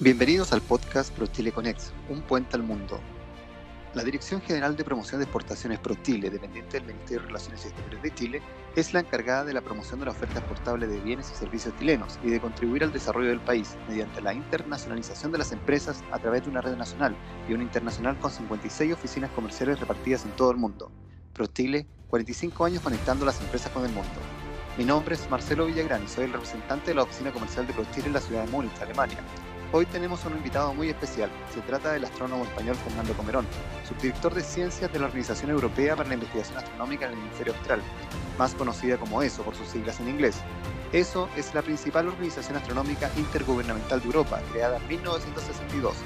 Bienvenidos al podcast ProChile Conex, un puente al mundo. La Dirección General de Promoción de Exportaciones ProChile, dependiente del Ministerio de Relaciones Exteriores de Chile, es la encargada de la promoción de la oferta exportable de bienes y servicios chilenos y de contribuir al desarrollo del país mediante la internacionalización de las empresas a través de una red nacional y una internacional con 56 oficinas comerciales repartidas en todo el mundo. ProChile, 45 años conectando las empresas con el mundo. Mi nombre es Marcelo Villagrán y soy el representante de la oficina comercial de ProChile en la ciudad de Múnich, Alemania. Hoy tenemos un invitado muy especial. Se trata del astrónomo español Fernando Comerón, subdirector de ciencias de la Organización Europea para la Investigación Astronómica en el Hemisferio Austral, más conocida como ESO por sus siglas en inglés. ESO es la principal organización astronómica intergubernamental de Europa, creada en 1962.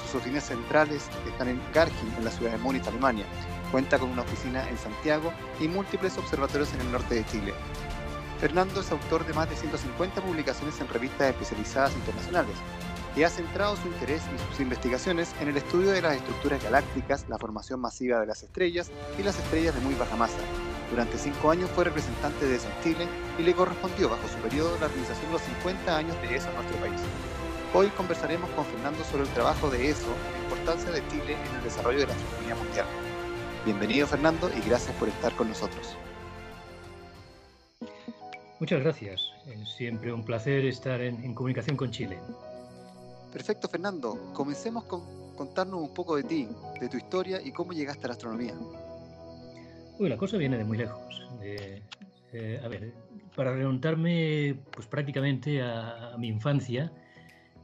Sus oficinas centrales están en Garching, en la ciudad de Múnich, Alemania. Cuenta con una oficina en Santiago y múltiples observatorios en el norte de Chile. Fernando es autor de más de 150 publicaciones en revistas especializadas internacionales, y ha centrado su interés y sus investigaciones en el estudio de las estructuras galácticas, la formación masiva de las estrellas y las estrellas de muy baja masa. Durante cinco años fue representante de ESO y le correspondió bajo su periodo la organización de los 50 años de ESO en nuestro país. Hoy conversaremos con Fernando sobre el trabajo de ESO y la importancia de Chile en el desarrollo de la astronomía mundial. Bienvenido Fernando y gracias por estar con nosotros. Muchas gracias. Es siempre un placer estar en comunicación con Chile. Perfecto, Fernando. Comencemos con contarnos un poco de ti, de tu historia y cómo llegaste a la astronomía. Uy, la cosa viene de muy lejos. eh, a ver, para remontarme pues, prácticamente a, a, mi infancia,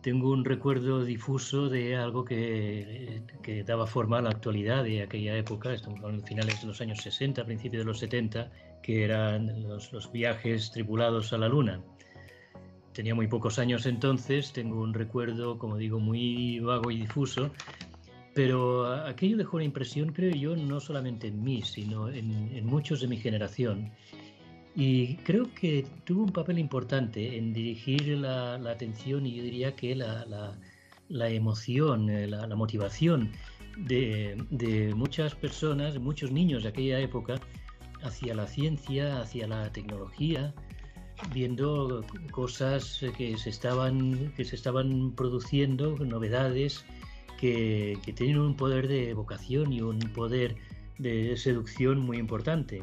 tengo un recuerdo difuso de algo que, que, daba forma a la actualidad de aquella época, estamos hablando de finales de los años 60, principios de los 70, que eran los, los viajes tripulados a la Luna tenía muy pocos años entonces, tengo un recuerdo, como digo, muy vago y difuso, pero aquello dejó una impresión, creo yo, no solamente en mí, sino en, muchos de mi generación. Y creo que tuvo un papel importante en dirigir la, atención y yo diría que la emoción, eh, la, motivación de, de muchas personas, muchos niños de aquella época, hacia la ciencia, hacia la tecnología, viendo cosas que se estaban, que se estaban produciendo, novedades que, que tenían un poder de evocación y un poder de seducción muy importante.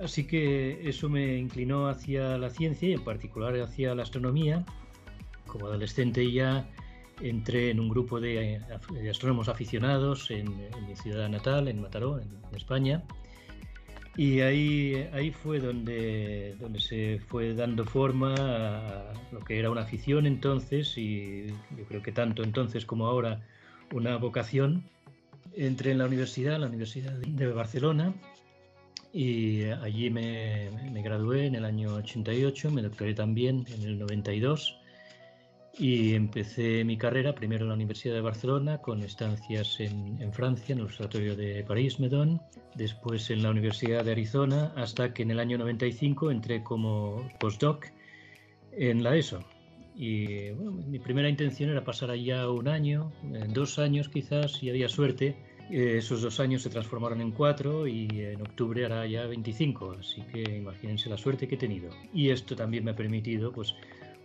Así que eso me inclinó hacia la ciencia y en particular hacia la astronomía. Como adolescente ya entré en un grupo de, astrónomos aficionados en, en, mi ciudad natal, en Mataró, en España. Y ahí, ahí fue donde, donde se fue dando forma a lo que era una afición entonces y yo creo que tanto entonces como ahora una vocación. Entré en la universidad, la Universidad de Barcelona, y allí me, me gradué en el año 88, me doctoré también en el 92 y empecé mi carrera primero en la Universidad de Barcelona con estancias en, en, Francia, en el Observatorio de París, Medón, después en la Universidad de Arizona, hasta que en el año 95 entré como postdoc en la ESO. Y bueno, mi primera intención era pasar allá un año, dos años quizás, si había suerte. Esos dos años se transformaron en cuatro y en octubre hará ya 25, así que imagínense la suerte que he tenido. Y esto también me ha permitido pues,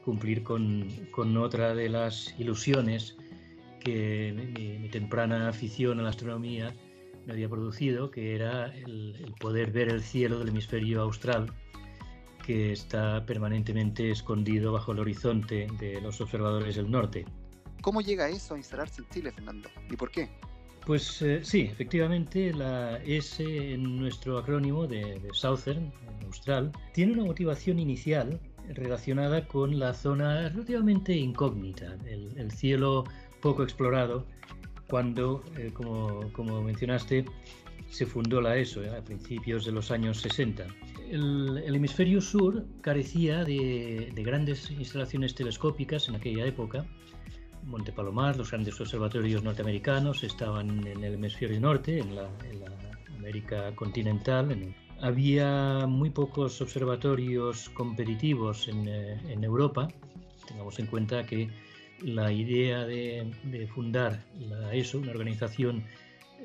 cumplir con, con, otra de las ilusiones que mi, mi, temprana afición a la astronomía me había producido, que era el, el, poder ver el cielo del hemisferio austral, que está permanentemente escondido bajo el horizonte de los observadores del norte. ¿Cómo llega eso a instalarse en Chile, Fernando? ¿Y por qué? Pues eh, sí, efectivamente, la S en nuestro acrónimo de, de Southern, en austral, tiene una motivación inicial relacionada con la zona relativamente incógnita, el, el cielo poco explorado, cuando, eh, como, mencionaste, se fundó la ESO eh, a principios de los años 60. El, el hemisferio sur carecía de, de, grandes instalaciones telescópicas en aquella época. Monte Palomar, los grandes observatorios norteamericanos estaban en el hemisferio norte, en la, en la América continental, en había muy pocos observatorios competitivos en, eh, en, Europa. Tengamos en cuenta que la idea de, de, fundar la ESO, una organización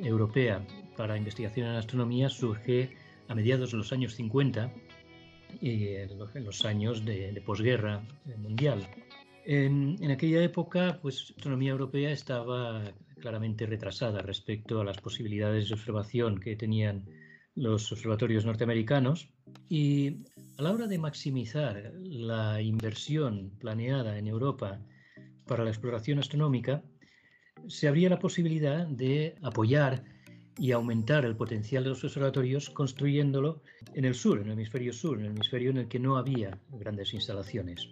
europea para investigación en astronomía, surge a mediados de los años 50 y los, en los años de, de posguerra mundial. En, en, aquella época, pues la astronomía europea estaba claramente retrasada respecto a las posibilidades de observación que tenían los observatorios norteamericanos y a la hora de maximizar la inversión planeada en Europa para la exploración astronómica, se abría la posibilidad de apoyar y aumentar el potencial de los observatorios construyéndolo en el sur, en el hemisferio sur, en el hemisferio en el que no había grandes instalaciones.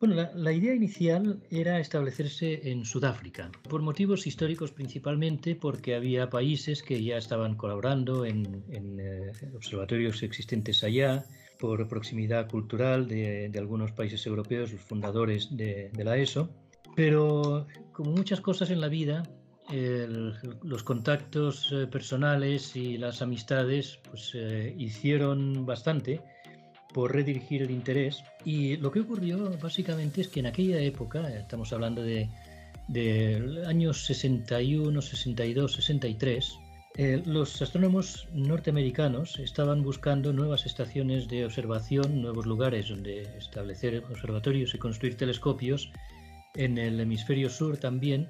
Bueno, la, idea inicial era establecerse en Sudáfrica, por motivos históricos principalmente, porque había países que ya estaban colaborando en, eh, observatorios existentes allá, por proximidad cultural de, algunos países europeos, los fundadores de, la ESO. Pero como muchas cosas en la vida, los contactos eh, personales y las amistades pues, eh, hicieron bastante por redirigir el interés. Y lo que ocurrió básicamente es que en aquella época, estamos hablando de, de años 61, 62, 63, los astrónomos norteamericanos estaban buscando nuevas estaciones de observación, nuevos lugares donde establecer observatorios y construir telescopios en el hemisferio sur también,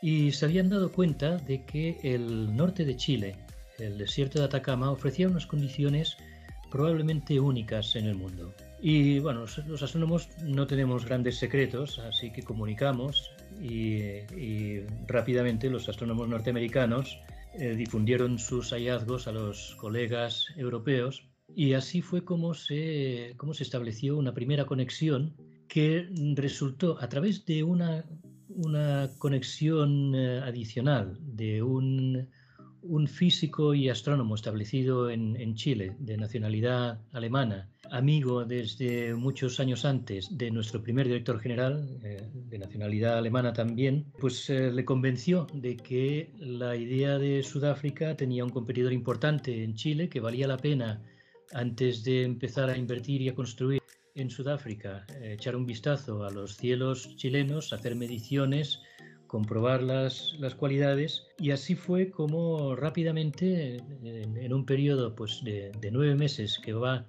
y se habían dado cuenta de que el norte de Chile, el desierto de Atacama, ofrecía unas condiciones probablemente únicas en el mundo. Y bueno, los, astrónomos no tenemos grandes secretos, así que comunicamos y, rápidamente los astrónomos norteamericanos eh, difundieron sus hallazgos a los colegas europeos y así fue como se, como se estableció una primera conexión que resultó a través de una, una conexión eh, adicional de un un físico y astrónomo establecido en, Chile, de nacionalidad alemana, amigo desde muchos años antes de nuestro primer director general, eh, de nacionalidad alemana también, pues eh, le convenció de que la idea de Sudáfrica tenía un competidor importante en Chile, que valía la pena antes de empezar a invertir y a construir en Sudáfrica, eh, echar un vistazo a los cielos chilenos, hacer mediciones, comprobar las, cualidades. Y así fue como rápidamente, en, un periodo pues, de, nueve meses que va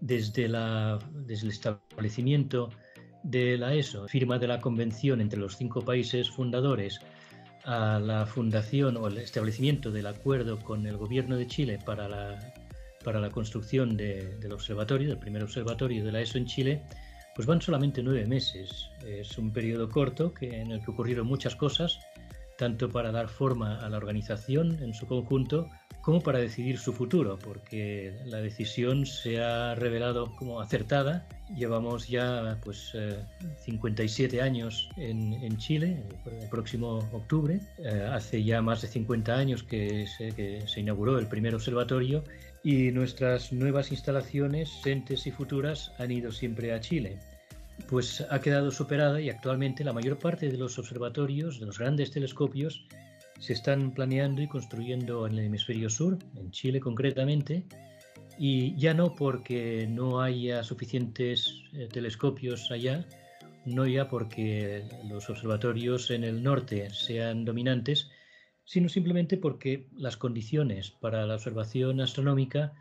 desde, la, desde el establecimiento de la ESO, firma de la convención entre los cinco países fundadores, a la fundación o el establecimiento del acuerdo con el gobierno de Chile para la, para la construcción del observatorio, del primer observatorio de la ESO en Chile, pues van solamente nueve meses. Es un periodo corto que, en el que ocurrieron muchas cosas, tanto para dar forma a la organización en su conjunto como para decidir su futuro, porque la decisión se ha revelado como acertada. Llevamos ya pues 57 eh, años en, Chile, el próximo octubre. Eh, hace ya más de 50 años que se inauguró el primer observatorio y nuestras nuevas instalaciones, entes y futuras, han ido siempre a Chile. Pues ha quedado superada y actualmente la mayor parte de los observatorios, de los grandes telescopios, se están planeando y construyendo en el hemisferio sur, en Chile concretamente, y ya no porque no haya suficientes eh, telescopios allá, no ya porque los observatorios en el norte sean dominantes, sino simplemente porque las condiciones para la observación astronómica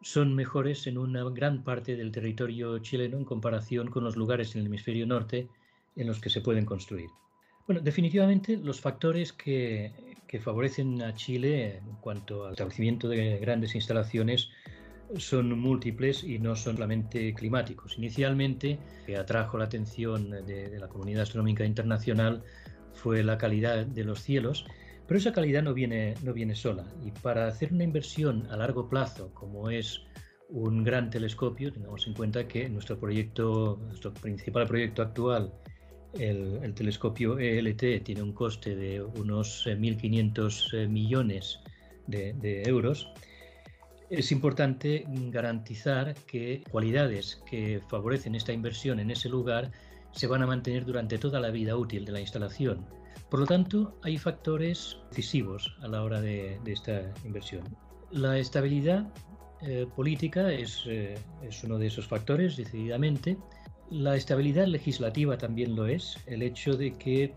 son mejores en una gran parte del territorio chileno en comparación con los lugares en el hemisferio norte en los que se pueden construir. Bueno, definitivamente los factores que, favorecen a Chile en cuanto al establecimiento de grandes instalaciones son múltiples y no son solamente climáticos. Inicialmente, que atrajo la atención de, la comunidad astronómica internacional fue la calidad de los cielos pero esa calidad no viene, no viene sola y para hacer una inversión a largo plazo como es un gran telescopio, tengamos en cuenta que nuestro proyecto, nuestro principal proyecto actual, el, telescopio ELT, tiene un coste de unos 1.500 eh, millones de, de euros. Es importante garantizar que cualidades que favorecen esta inversión en ese lugar se van a mantener durante toda la vida útil de la instalación por lo tanto, hay factores decisivos a la hora de, esta inversión. La estabilidad eh, política es, eh, es, uno de esos factores, decididamente. La estabilidad legislativa también lo es. El hecho de que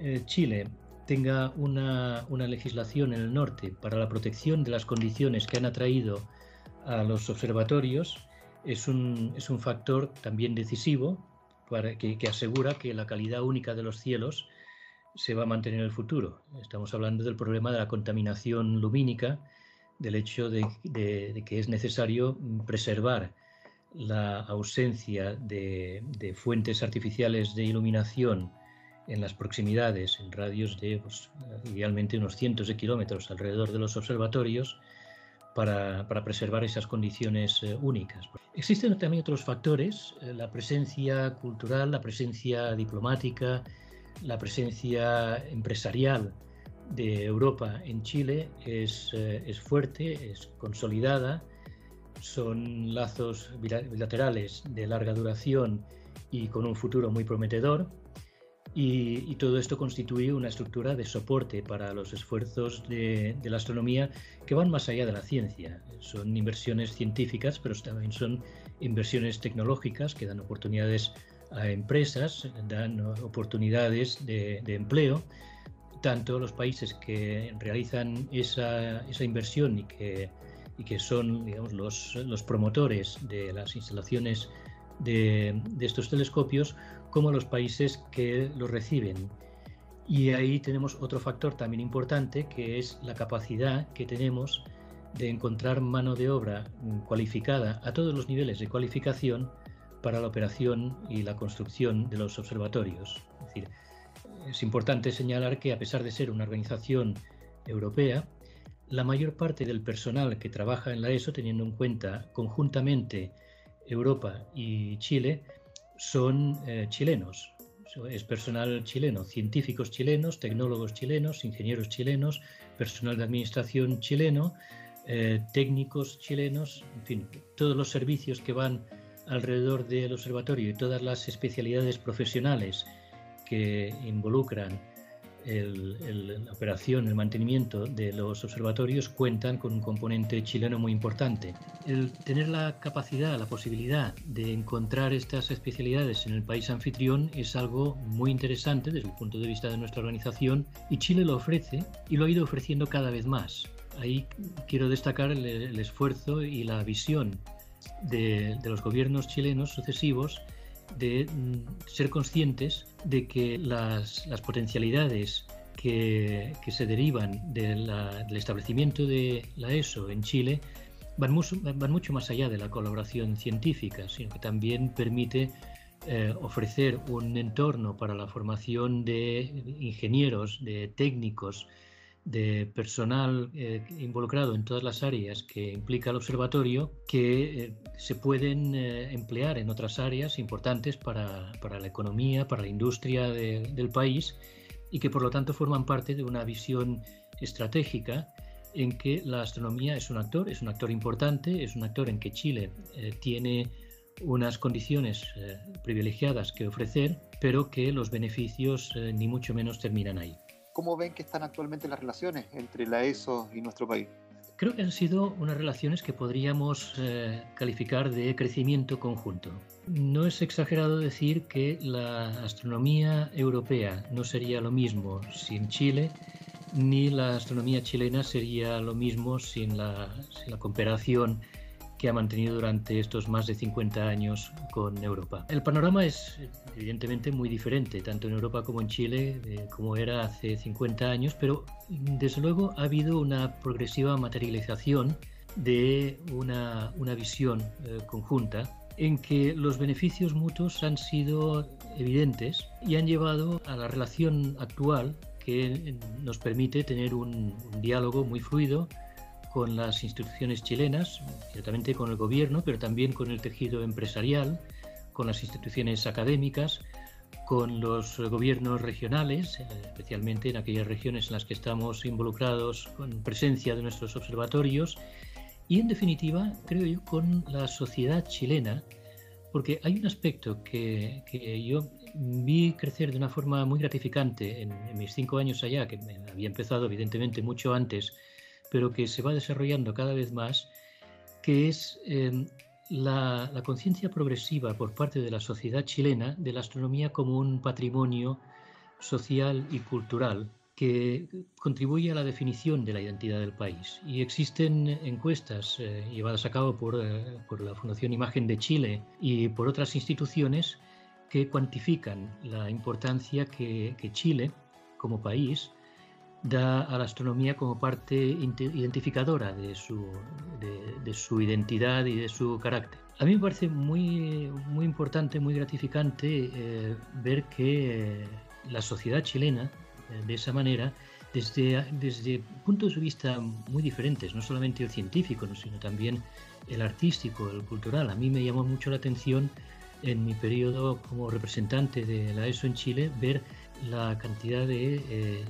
eh, Chile tenga una, legislación en el norte para la protección de las condiciones que han atraído a los observatorios es un factor también decisivo que, asegura que la calidad única de los cielos se va a mantener en el futuro. Estamos hablando del problema de la contaminación lumínica, del hecho de, que es necesario preservar la ausencia de, fuentes artificiales de iluminación en las proximidades, en radios de pues, idealmente unos cientos de kilómetros alrededor de los observatorios, para, preservar esas condiciones eh, únicas. Existen también otros factores, eh, la presencia cultural, la presencia diplomática, la presencia empresarial de Europa en Chile es, eh, es fuerte, es consolidada, son lazos bilaterales de larga duración y con un futuro muy prometedor. Y, todo esto constituye una estructura de soporte para los esfuerzos de, la astronomía que van más allá de la ciencia. Son inversiones científicas, pero también son inversiones tecnológicas que dan oportunidades a empresas, dan oportunidades de, empleo. Tanto los países que realizan esa, inversión y que, y que son digamos, los, los promotores de las instalaciones de, estos telescopios como los países que los reciben. Y ahí tenemos otro factor también importante, que es la capacidad que tenemos de encontrar mano de obra cualificada a todos los niveles de cualificación para la operación y la construcción de los observatorios. Es decir, es importante señalar que a pesar de ser una organización europea, la mayor parte del personal que trabaja en la ESO, teniendo en cuenta conjuntamente Europa y Chile son eh, chilenos. Es personal chileno, científicos chilenos, tecnólogos chilenos, ingenieros chilenos, personal de administración chileno, eh, técnicos chilenos, en fin, todos los servicios que van alrededor del observatorio y todas las especialidades profesionales que involucran la operación, el mantenimiento de los observatorios cuentan con un componente chileno muy importante. El tener la capacidad, la posibilidad de encontrar estas especialidades en el país anfitrión es algo muy interesante desde el punto de vista de nuestra organización y Chile lo ofrece y lo ha ido ofreciendo cada vez más. Ahí quiero destacar el, esfuerzo y la visión de, los gobiernos chilenos sucesivos de mm, ser conscientes de que las, potencialidades que, se derivan del establecimiento de la ESO en Chile van mucho, más allá de la colaboración científica, sino que también permite eh, ofrecer un entorno para la formación de ingenieros, de técnicos, de personal eh, involucrado en todas las áreas que implica el observatorio que eh, se pueden eh, emplear en otras áreas importantes para, la economía, para la industria del país y que por lo tanto forman parte de una visión estratégica en que la astronomía es un actor, es un actor importante, es un actor en que Chile tiene unas condiciones privilegiadas que ofrecer, pero que los beneficios ni mucho menos terminan ahí. ¿Cómo ven que están actualmente las relaciones entre la ESO y nuestro país? Creo que han sido unas relaciones que podríamos eh, calificar de crecimiento conjunto. No es exagerado decir que la astronomía europea no sería lo mismo sin Chile, ni la astronomía chilena sería lo mismo sin la, sin la cooperación que ha mantenido durante estos más de 50 años con Europa. El panorama es evidentemente muy diferente, tanto en Europa como en Chile, como era hace 50 años, pero desde luego ha habido una progresiva materialización de una, una visión eh, conjunta en que los beneficios mutuos han sido evidentes y han llevado a la relación actual que nos permite tener un diálogo muy fluido, con las instituciones chilenas, ciertamente con el gobierno, pero también con el tejido empresarial, con las instituciones académicas, con los gobiernos regionales, eh, especialmente en aquellas regiones en las que estamos involucrados con presencia de nuestros observatorios, y en definitiva, creo yo, con la sociedad chilena, porque hay un aspecto que, yo vi crecer de una forma muy gratificante en mis cinco años allá, que había empezado evidentemente mucho antes, pero que se va desarrollando cada vez más, que es em, la, conciencia progresiva por parte de la sociedad chilena de la astronomía como un patrimonio social y cultural que contribuye a la definición de la identidad del país. Y existen encuestas eh, llevadas a cabo por, eh, por la Fundación Imagen de Chile y por otras instituciones que cuantifican la importancia que, Chile, como país, da a la astronomía como parte identificadora de su, de, su, identidad y de su carácter. A mí me parece muy, muy importante, muy gratificante eh, ver que eh, la sociedad chilena, eh, de esa manera, desde, desde puntos de vista muy diferentes, no solamente el científico, sino también el artístico, el cultural. A mí me llamó mucho la atención en mi periodo como representante de la ESO en Chile ver la cantidad de,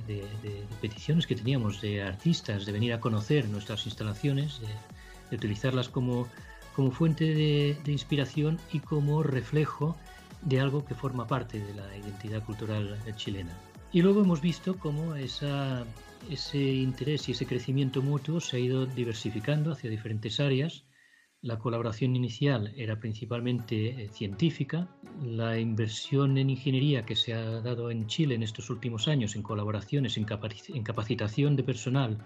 eh, peticiones que teníamos de artistas de venir a conocer nuestras instalaciones, de, utilizarlas como, como fuente de, inspiración y como reflejo de algo que forma parte de la identidad cultural chilena. Y luego hemos visto cómo esa, ese interés y ese crecimiento mutuo se ha ido diversificando hacia diferentes áreas. La colaboración inicial era principalmente eh, científica. La inversión en ingeniería que se ha dado en Chile en estos últimos años en colaboraciones, en, capacitación de personal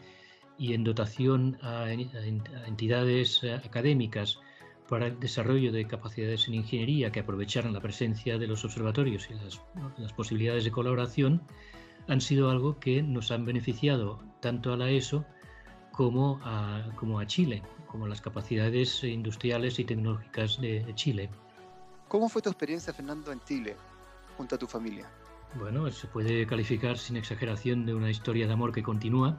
y en dotación a, entidades eh, académicas para el desarrollo de capacidades en ingeniería que aprovecharan la presencia de los observatorios y las, posibilidades de colaboración han sido algo que nos han beneficiado tanto a la ESO como a, como a Chile, como las capacidades industriales y tecnológicas de Chile. ¿Cómo fue tu experiencia, Fernando, en Chile, junto a tu familia? Bueno, se puede calificar sin exageración de una historia de amor que continúa.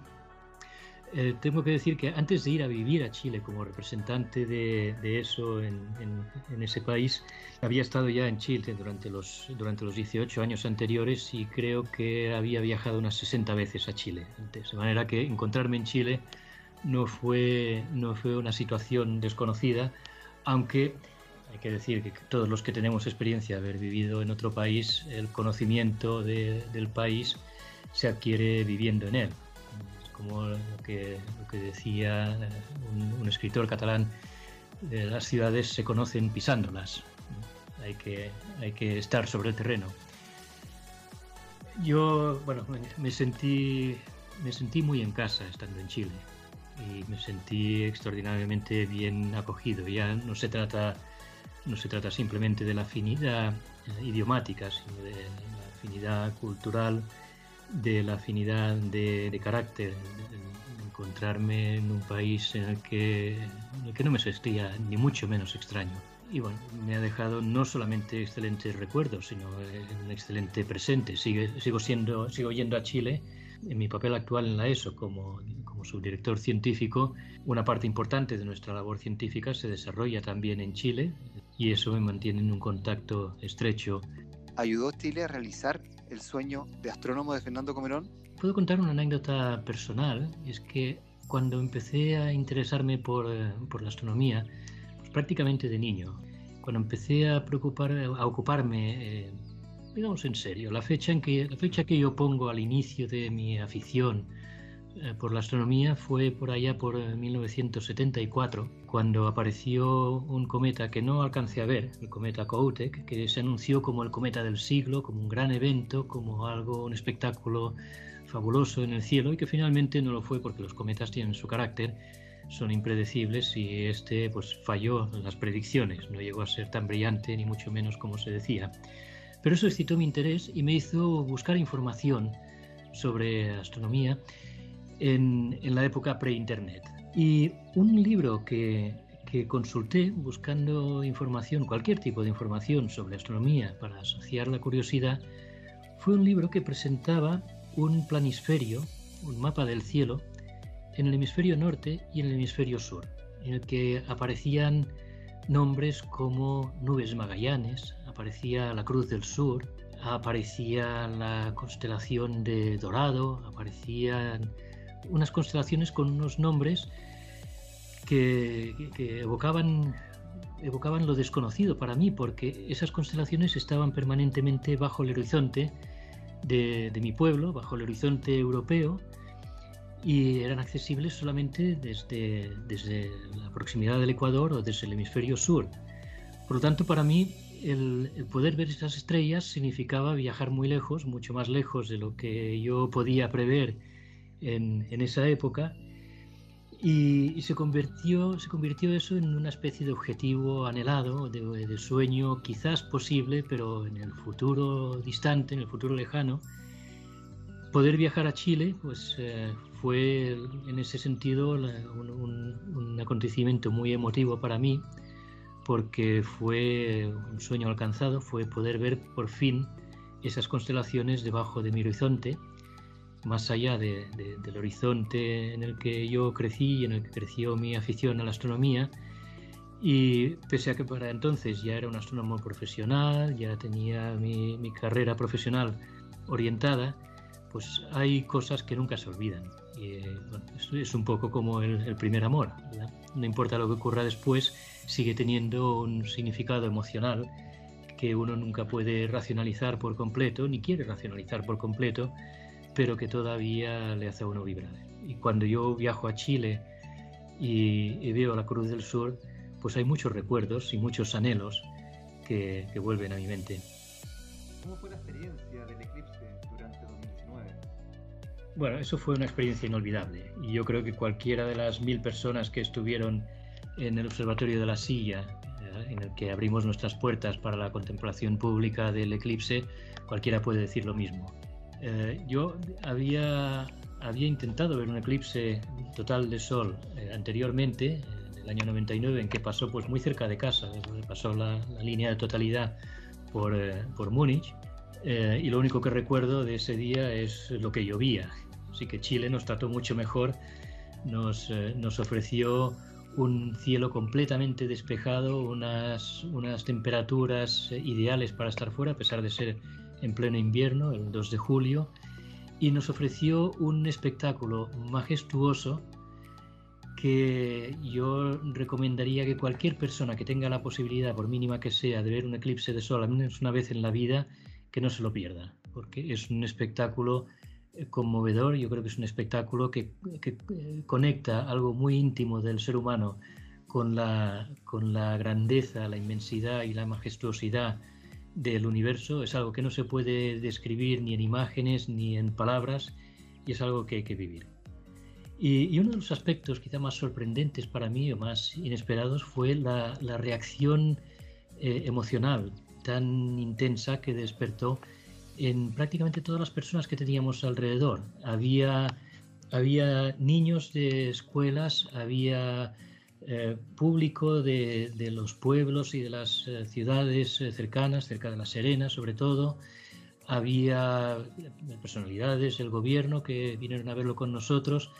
Eh, tengo que decir que antes de ir a vivir a Chile como representante de, eso en, ese país, había estado ya en Chile durante los, durante los 18 años anteriores y creo que había viajado unas 60 veces a Chile antes. De manera que encontrarme en Chile no fue, no fue una situación desconocida, aunque hay que decir que todos los que tenemos experiencia de haber vivido en otro país, el conocimiento del país se adquiere viviendo en él. Como lo que, decía eh, un, escritor catalán, las ciudades se conocen pisándolas, hay que, hay que estar sobre el terreno. Yo, bueno, me sentí, me sentí muy en casa estando en Chile y me sentí extraordinariamente bien acogido. Ya no se trata, no se trata simplemente de la afinidad eh, idiomática, sino de la afinidad cultural de la afinidad de, carácter, encontrarme en un país en el, que, que no me sentía ni mucho menos extraño. Y bueno, me ha dejado no solamente excelentes recuerdos, sino un excelente presente. sigo, siendo, sigo yendo a Chile en mi papel actual en la ESO como, como subdirector científico. Una parte importante de nuestra labor científica se desarrolla también en Chile y eso me mantiene en un contacto estrecho. ¿Ayudó Chile a realizar el sueño de astrónomo de Fernando Comerón? Puedo contar una anécdota personal, es que cuando empecé a interesarme por, eh, por la astronomía, pues prácticamente de niño, cuando empecé a preocupar, a ocuparme, eh, digamos en serio, la fecha en que la fecha que yo pongo al inicio de mi afición por la astronomía fue por allá por 1974, eh, cuando apareció un cometa que no alcancé a ver, el cometa Kohoutek, que se anunció como el cometa del siglo, como un gran evento, como algo, un espectáculo fabuloso en el cielo y que finalmente no lo fue porque los cometas tienen su carácter, son impredecibles y este pues falló en las predicciones, no llegó a ser tan brillante ni mucho menos como se decía. Pero eso excitó mi interés y me hizo buscar información sobre astronomía en, la época pre-internet. Y un libro que, que consulté buscando información, cualquier tipo de información sobre astronomía para asociar la curiosidad, fue un libro que presentaba un planisferio, un mapa del cielo, en el hemisferio norte y en el hemisferio sur, en el que aparecían nombres como nubes Magallanes, aparecía la Cruz del Sur, aparecía la constelación de Dorado, aparecían unas constelaciones con unos nombres que, evocaban, evocaban lo desconocido para mí, porque esas constelaciones estaban permanentemente bajo el horizonte de, mi pueblo, bajo el horizonte europeo, y eran accesibles solamente desde, desde la proximidad del Ecuador o desde el hemisferio sur. Por lo tanto, para mí, el, el, poder ver esas estrellas significaba viajar muy lejos, mucho más lejos de lo que yo podía prever en, esa época Y, se, convirtió, se convirtió eso en una especie de objetivo anhelado, de, sueño quizás posible, pero en el futuro distante, en el futuro lejano. Poder viajar a Chile pues, eh, fue en ese sentido un, un, acontecimiento muy emotivo para mí, porque fue un sueño alcanzado, fue poder ver por fin esas constelaciones debajo de mi horizonte más allá del horizonte en el que yo crecí y en el que creció mi afición a la astronomía. Y pese a que para entonces ya era un astrónomo profesional, ya tenía mi, carrera profesional orientada, pues hay cosas que nunca se olvidan. Y, es, un poco como el, primer amor. No importa lo que ocurra después, sigue teniendo un significado emocional que uno nunca puede racionalizar por completo, ni quiere racionalizar por completo, pero que todavía le hace a uno vibrar. Y cuando yo viajo a Chile y, veo la Cruz del Sur, pues hay muchos recuerdos y muchos anhelos que, vuelven a mi mente. ¿Cómo fue la experiencia del eclipse durante 2019? Bueno, eso fue una experiencia inolvidable y yo creo que cualquiera de las mil personas que estuvieron en el Observatorio de la Silla, en el que abrimos nuestras puertas para la contemplación pública del eclipse, cualquiera puede decir lo mismo. Eh, yo había, había intentado ver un eclipse total de sol eh, anteriormente, en el año 99, en que pasó pues muy cerca de casa, pasó la, línea de totalidad por, eh, por Múnich, y lo único que recuerdo de ese día es lo que llovía. Así que Chile nos trató mucho mejor, nos, nos ofreció un cielo completamente despejado, unas, unas temperaturas ideales para estar fuera, a pesar de ser en pleno invierno, el 2 de julio, y nos ofreció un espectáculo majestuoso que yo recomendaría que cualquier persona que tenga la posibilidad, por mínima que sea, de ver un eclipse de sol al menos una vez en la vida, que no se lo pierda, porque es un espectáculo eh, conmovedor, yo creo que es un espectáculo que, eh, conecta algo muy íntimo del ser humano con la, con la grandeza, la inmensidad y la majestuosidad del universo es algo que no se puede describir ni en imágenes ni en palabras y es algo que hay que vivir. Y, uno de los aspectos quizá más sorprendentes para mí o más inesperados fue la, reacción eh, emocional tan intensa que despertó en prácticamente todas las personas que teníamos alrededor. Había, había niños de escuelas, había eh, público de, los pueblos y de las eh, ciudades eh, cercanas, cerca de La Serena sobre todo. Había personalidades del gobierno que vinieron a verlo con nosotros.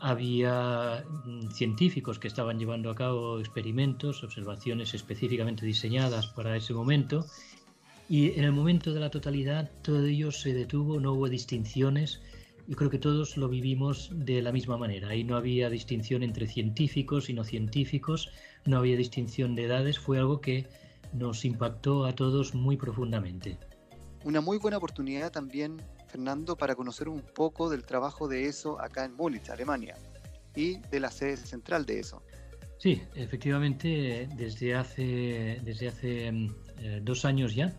Había mm, científicos que estaban llevando a cabo experimentos, observaciones específicamente diseñadas para ese momento. Y en el momento de la totalidad todo ello se detuvo, no hubo distinciones yo creo que todos lo vivimos de la misma manera. Ahí no había distinción entre científicos y no científicos, no había distinción de edades, fue algo que nos impactó a todos muy profundamente. Una muy buena oportunidad también, Fernando, para conocer un poco del trabajo de ESO acá en Múnich, Alemania, y de la sede central de ESO. Sí, efectivamente, desde hace, desde hace mm, eh, dos años ya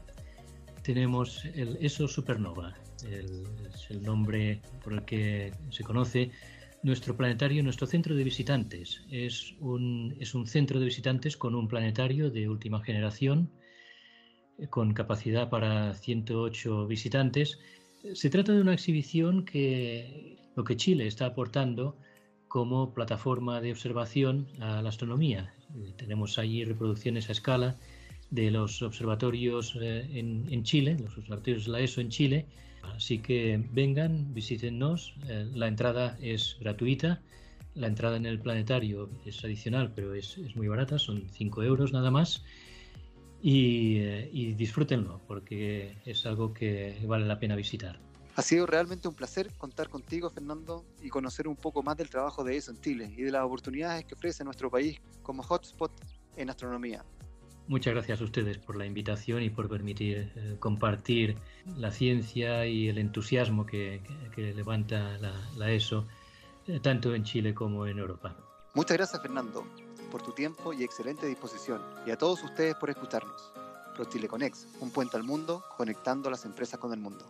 tenemos el ESO Supernova, es el nombre por el que se conoce nuestro planetario, nuestro centro de visitantes. Es un, es un centro de visitantes con un planetario de última generación, eh, con capacidad para 108 visitantes. Se trata de una exhibición que lo que Chile está aportando como plataforma de observación a la astronomía. Eh, tenemos allí reproducciones a escala de los observatorios eh, en, en, Chile, los observatorios de la ESO en Chile. Así que vengan, visítennos. Eh, la entrada es gratuita. La entrada en el planetario es adicional, pero es, muy barata, son 5 euros nada más. Y, eh, y disfrútenlo, porque es algo que vale la pena visitar. Ha sido realmente un placer contar contigo, Fernando, y conocer un poco más del trabajo de ESO en Chile y de las oportunidades que ofrece nuestro país como hotspot en astronomía. Muchas gracias a ustedes por la invitación y por permitir eh, compartir la ciencia y el entusiasmo que, levanta la, ESO, eh, tanto en Chile como en Europa. Muchas gracias Fernando por tu tiempo y excelente disposición, y a todos ustedes por escucharnos. ProChileConex, un puente al mundo conectando las empresas con el mundo.